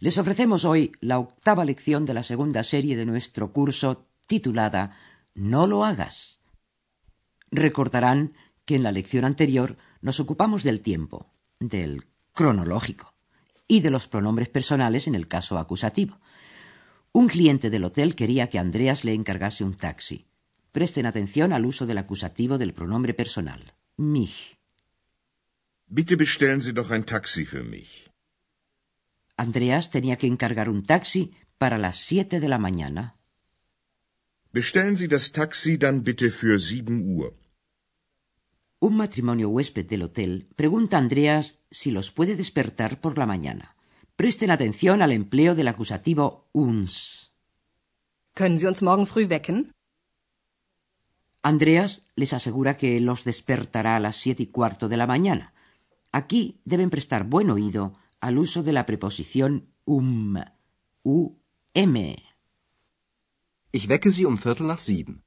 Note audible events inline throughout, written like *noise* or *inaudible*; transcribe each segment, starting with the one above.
Les ofrecemos hoy la octava lección de la segunda serie de nuestro curso titulada No lo hagas. Recordarán que en la lección anterior nos ocupamos del tiempo, del cronológico y de los pronombres personales en el caso acusativo. Un cliente del hotel quería que Andreas le encargase un taxi. Presten atención al uso del acusativo del pronombre personal, mich. Bitte bestellen Sie doch ein Taxi für mich. Andreas tenía que encargar un taxi para las siete de la mañana. Bestellen Sie das Taxi dann bitte für sieben Uhr. Un matrimonio huésped del hotel pregunta a Andreas si los puede despertar por la mañana. Presten atención al empleo del acusativo uns. Können Sie uns morgen früh wecken? Andreas les asegura que los despertará a las siete y cuarto de la mañana. Aquí deben prestar buen oído al uso de la preposición um, um. Ich wecke Sie um Viertel nach sieben.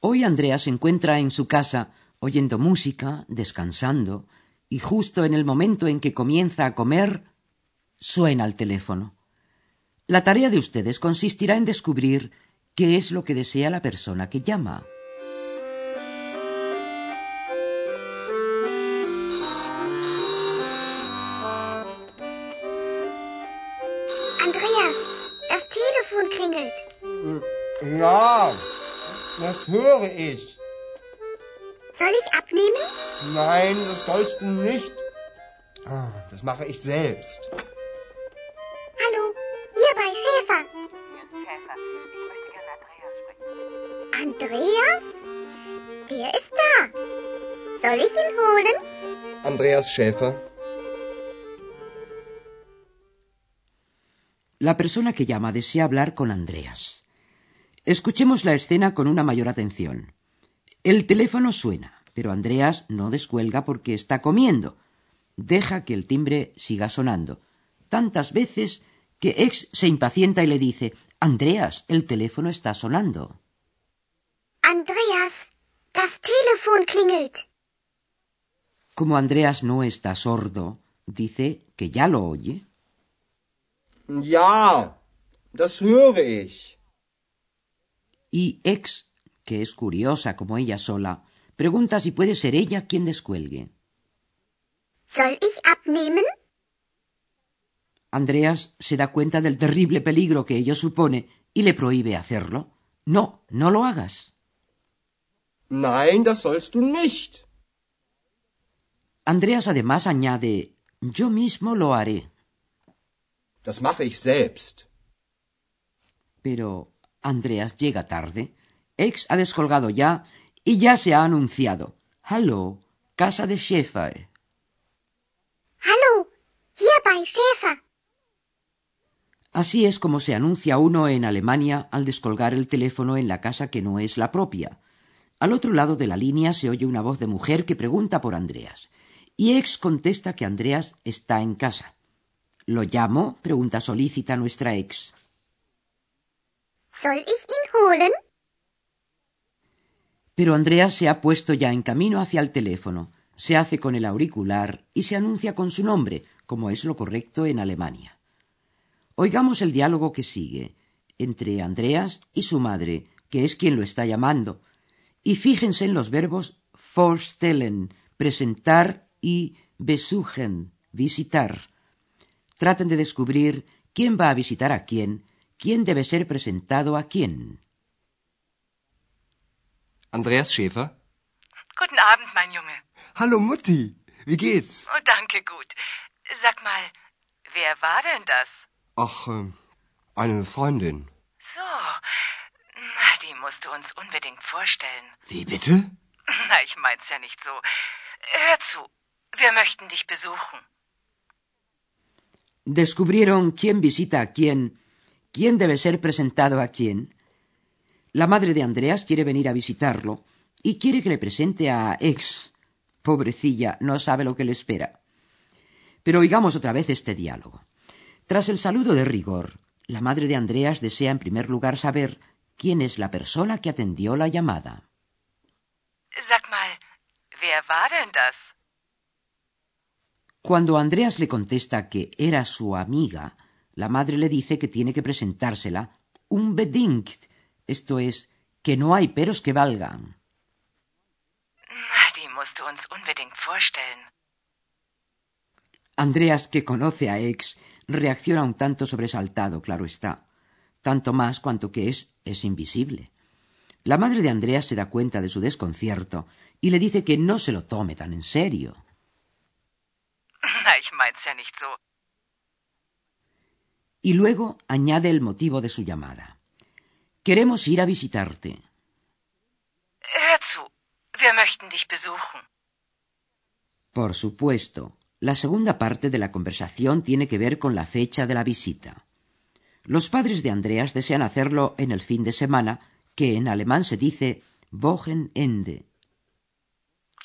Hoy Andreas se encuentra en su casa oyendo música, descansando, y justo en el momento en que comienza a comer, suena el teléfono. La tarea de ustedes consistirá en descubrir qué es lo que desea la persona que llama. Telefon klingelt. Ja, das höre ich. Soll ich abnehmen? Nein, das sollst du nicht. Ah, Das mache ich selbst. Hallo, hier bei Schäfer. Andreas? Der ist da. Soll ich ihn holen? Andreas Schäfer. La persona que llama desea hablar con Andreas. Escuchemos la escena con una mayor atención. El teléfono suena, pero Andreas no descuelga porque está comiendo. Deja que el timbre siga sonando, tantas veces que Ex se impacienta y le dice Andreas, el teléfono está sonando. Andreas, das Telefon klingelt. Como Andreas no está sordo, dice que ya lo oye. Ja, das höre ich. Y Ex, que es curiosa como ella sola, pregunta si puede ser ella quien descuelgue. Soll ich abnehmen? Andreas se da cuenta del terrible peligro que ello supone y le prohíbe hacerlo. No, no lo hagas. Nein, das sollst du nicht. Andreas además añade Yo mismo lo haré. Das mache ich selbst. Pero Andreas llega tarde. Ex ha descolgado ya y ya se ha anunciado. Hallo, casa de Schäfer. Hallo, hier bei Schäfer. Así es como se anuncia uno en Alemania al descolgar el teléfono en la casa que no es la propia. Al otro lado de la línea se oye una voz de mujer que pregunta por Andreas. Y ex contesta que Andreas está en casa. ¿Lo llamo? pregunta solícita nuestra ex. Soll ich ihn holen? Pero Andreas se ha puesto ya en camino hacia el teléfono, se hace con el auricular y se anuncia con su nombre, como es lo correcto en Alemania. Oigamos el diálogo que sigue entre Andreas y su madre, que es quien lo está llamando, y fíjense en los verbos vorstellen, presentar y besuchen, visitar. Traten de descubrir quién va a visitar a quién, quién debe ser presentado a quién. Andreas Schäfer. Guten Abend, mein Junge. Hallo Mutti. Wie geht's? Oh, danke, gut. Sag mal, wer war denn das? Ach, ähm, eine Freundin. So, na, die musst du uns unbedingt vorstellen. Wie bitte? *laughs* Na, ich mein's ja nicht so. Hör zu, wir möchten dich besuchen. Descubrieron quién visita a quién, quién debe ser presentado a quién. La madre de Andreas quiere venir a visitarlo y quiere que le presente a ex. Pobrecilla, no sabe lo que le espera. Pero oigamos otra vez este diálogo. Tras el saludo de rigor, la madre de Andreas desea en primer lugar saber quién es la persona que atendió la llamada. Sag mal? Cuando Andreas le contesta que era su amiga, la madre le dice que tiene que presentársela unbedingt, esto es, que no hay peros que valgan. Die musst du uns unbedingt vorstellen. Andreas, que conoce a Ex, reacciona un tanto sobresaltado, claro está, tanto más cuanto que es es invisible. La madre de Andreas se da cuenta de su desconcierto y le dice que no se lo tome tan en serio. Na, ich mein's ja nicht so. Y luego añade el motivo de su llamada. Queremos ir a visitarte. Hör zu, wir möchten dich besuchen. Por supuesto, la segunda parte de la conversación tiene que ver con la fecha de la visita. Los padres de Andreas desean hacerlo en el fin de semana, que en alemán se dice Wochenende.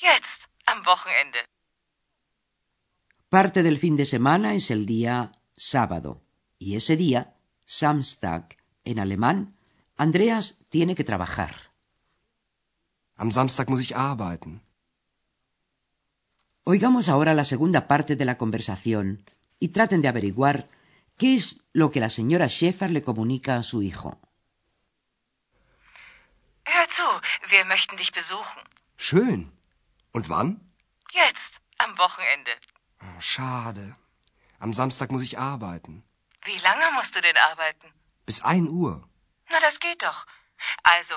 Jetzt, am Wochenende. Parte del fin de semana es el día sábado, y ese día, Samstag, en alemán, Andreas tiene que trabajar. Am Samstag muss ich arbeiten. Oigamos ahora la segunda parte de la conversación y traten de averiguar qué es lo que la señora Schäfer le comunica a su hijo. Hör zu, wir möchten dich besuchen. Schön. Und wann? Jetzt, am Wochenende. Oh, schade. Am Samstag muss ich arbeiten. Wie lange musst du denn arbeiten? Bis ein Uhr. Na, das geht doch. Also,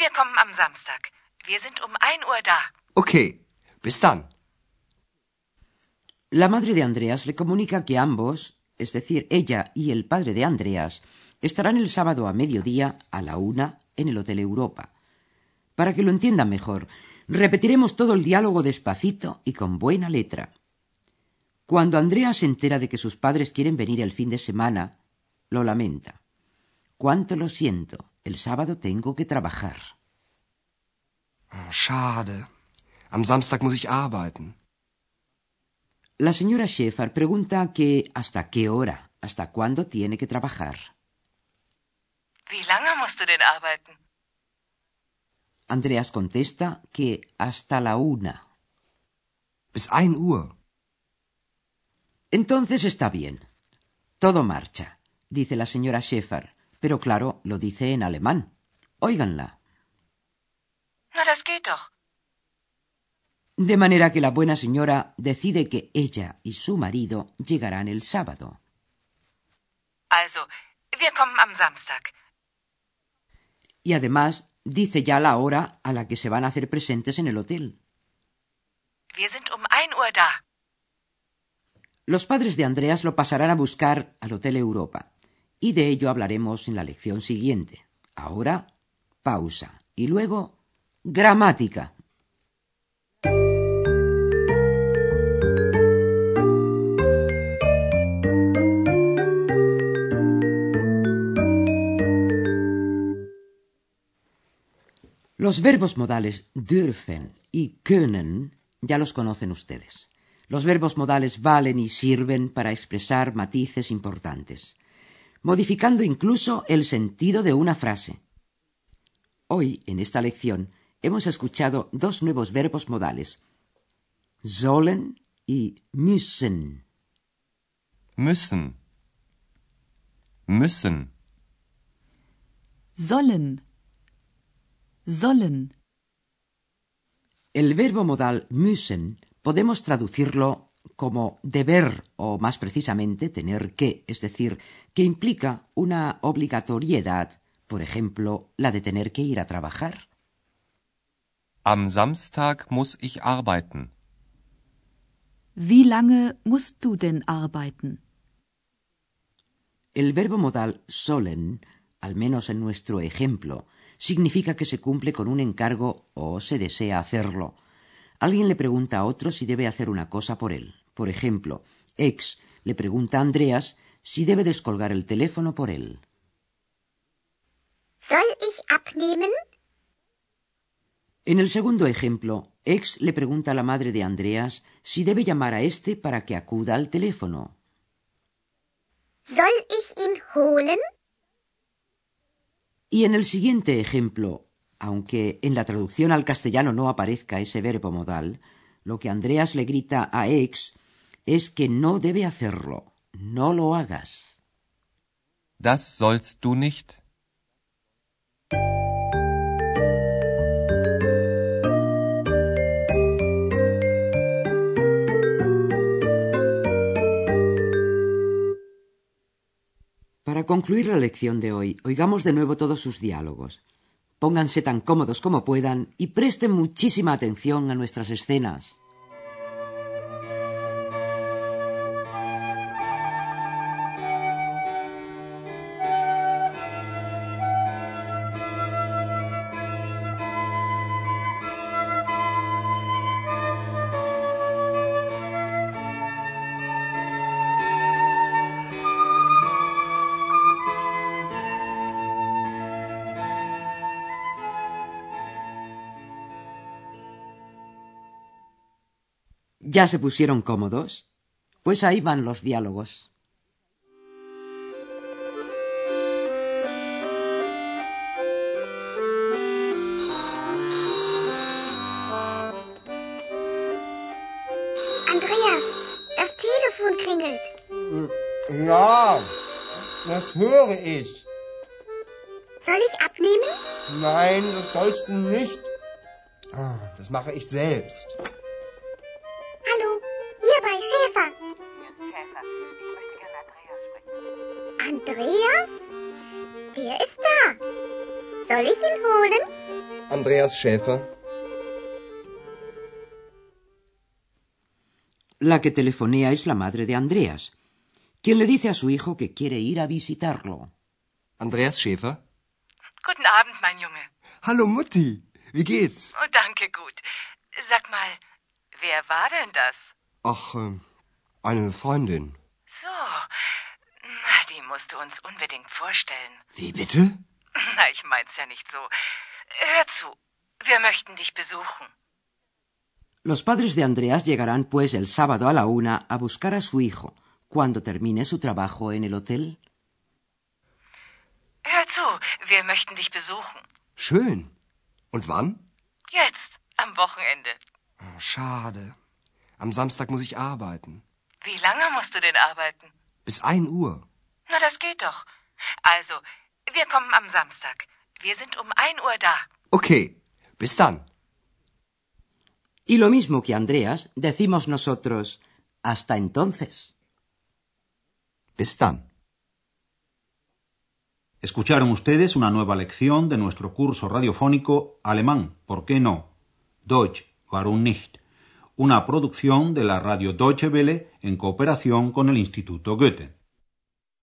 wir kommen am Samstag. Wir sind um ein Uhr da. Okay. Bis dann. La madre de Andreas le comunica que ambos, es decir, ella y el padre de Andreas, estarán el sábado a mediodía a la una en el Hotel Europa. Para que lo entiendan mejor, repetiremos todo el diálogo despacito y con buena letra. Cuando Andreas se entera de que sus padres quieren venir el fin de semana, lo lamenta. Cuánto lo siento, el sábado tengo que trabajar. Oh, schade. Am Samstag muss ich arbeiten. La señora Schäfer pregunta que hasta qué hora, hasta cuándo tiene que trabajar. Wie lange musst du denn arbeiten? Andreas contesta que hasta la una. Bis ein Uhr. Entonces está bien. Todo marcha, dice la señora Schäfer, pero claro, lo dice en alemán. Óiganla. Na, das geht doch. De manera que la buena señora decide que ella y su marido llegarán el sábado. Also, wir kommen am Samstag. Y además dice ya la hora a la que se van a hacer presentes en el hotel. Wir sind um ein Uhr da. Los padres de Andreas lo pasarán a buscar al Hotel Europa, y de ello hablaremos en la lección siguiente. Ahora, pausa, y luego, gramática. Los verbos modales dürfen y können ya los conocen ustedes. Los verbos modales valen y sirven para expresar matices importantes, modificando incluso el sentido de una frase. Hoy, en esta lección, hemos escuchado dos nuevos verbos modales, sollen y müssen. Müssen. Müssen. Sollen. Sollen. El verbo modal müssen podemos traducirlo como deber o más precisamente tener que, es decir, que implica una obligatoriedad, por ejemplo, la de tener que ir a trabajar. Am Samstag muss ich arbeiten. Wie lange musst du denn arbeiten? El verbo modal sollen, al menos en nuestro ejemplo, significa que se cumple con un encargo o se desea hacerlo. Alguien le pregunta a otro si debe hacer una cosa por él. Por ejemplo, ex le pregunta a Andreas si debe descolgar el teléfono por él. Soll ich abnehmen? En el segundo ejemplo, Ex le pregunta a la madre de Andreas si debe llamar a éste para que acuda al teléfono. Soll ich ihn holen? Y en el siguiente ejemplo, aunque en la traducción al castellano no aparezca ese verbo modal, lo que Andreas le grita a Ex es que no debe hacerlo. No lo hagas. Das sollst du nicht. Para concluir la lección de hoy, oigamos de nuevo todos sus diálogos. Pónganse tan cómodos como puedan y presten muchísima atención a nuestras escenas. ¿Ya se pusieron cómodos? Pues ahí van los diálogos. Andreas, das Telefon klingelt. Ja, das höre ich. Soll ich abnehmen? Nein, das sollst du nicht. Ah, Das mache ich selbst. Holen? Andreas Schäfer. La que telefonea es la madre de Andreas, quien le dice a su hijo que quiere ir a visitarlo. Andreas Schäfer. Guten Abend, mein Junge. Hallo Mutti. Wie geht's? Oh, danke, gut. Sag mal, wer war denn das? Ach, ähm, eine Freundin. So, na, die musst du uns unbedingt vorstellen. Wie bitte? Na, ich mein's ja nicht so. Hör zu, wir möchten dich besuchen. Los padres de Andreas llegarán pues el sábado a la una a buscar a su hijo cuando termine su trabajo en el hotel. Hör zu, wir möchten dich besuchen. Schön. Und wann? Jetzt, am Wochenende. Oh, schade. Am Samstag muss ich arbeiten. Wie lange musst du denn arbeiten? Bis ein Uhr. Na, das geht doch. Also, wir kommen am Samstag. Wir sind um ein Uhr da. Okay. Bis dann. Y lo mismo que Andreas, decimos nosotros hasta entonces. Bis dann. Escucharon ustedes una nueva lección de nuestro curso radiofónico Alemán, ¿por qué no? Deutsch, warum nicht? Una producción de la radio Deutsche Welle en cooperación con el Instituto Goethe.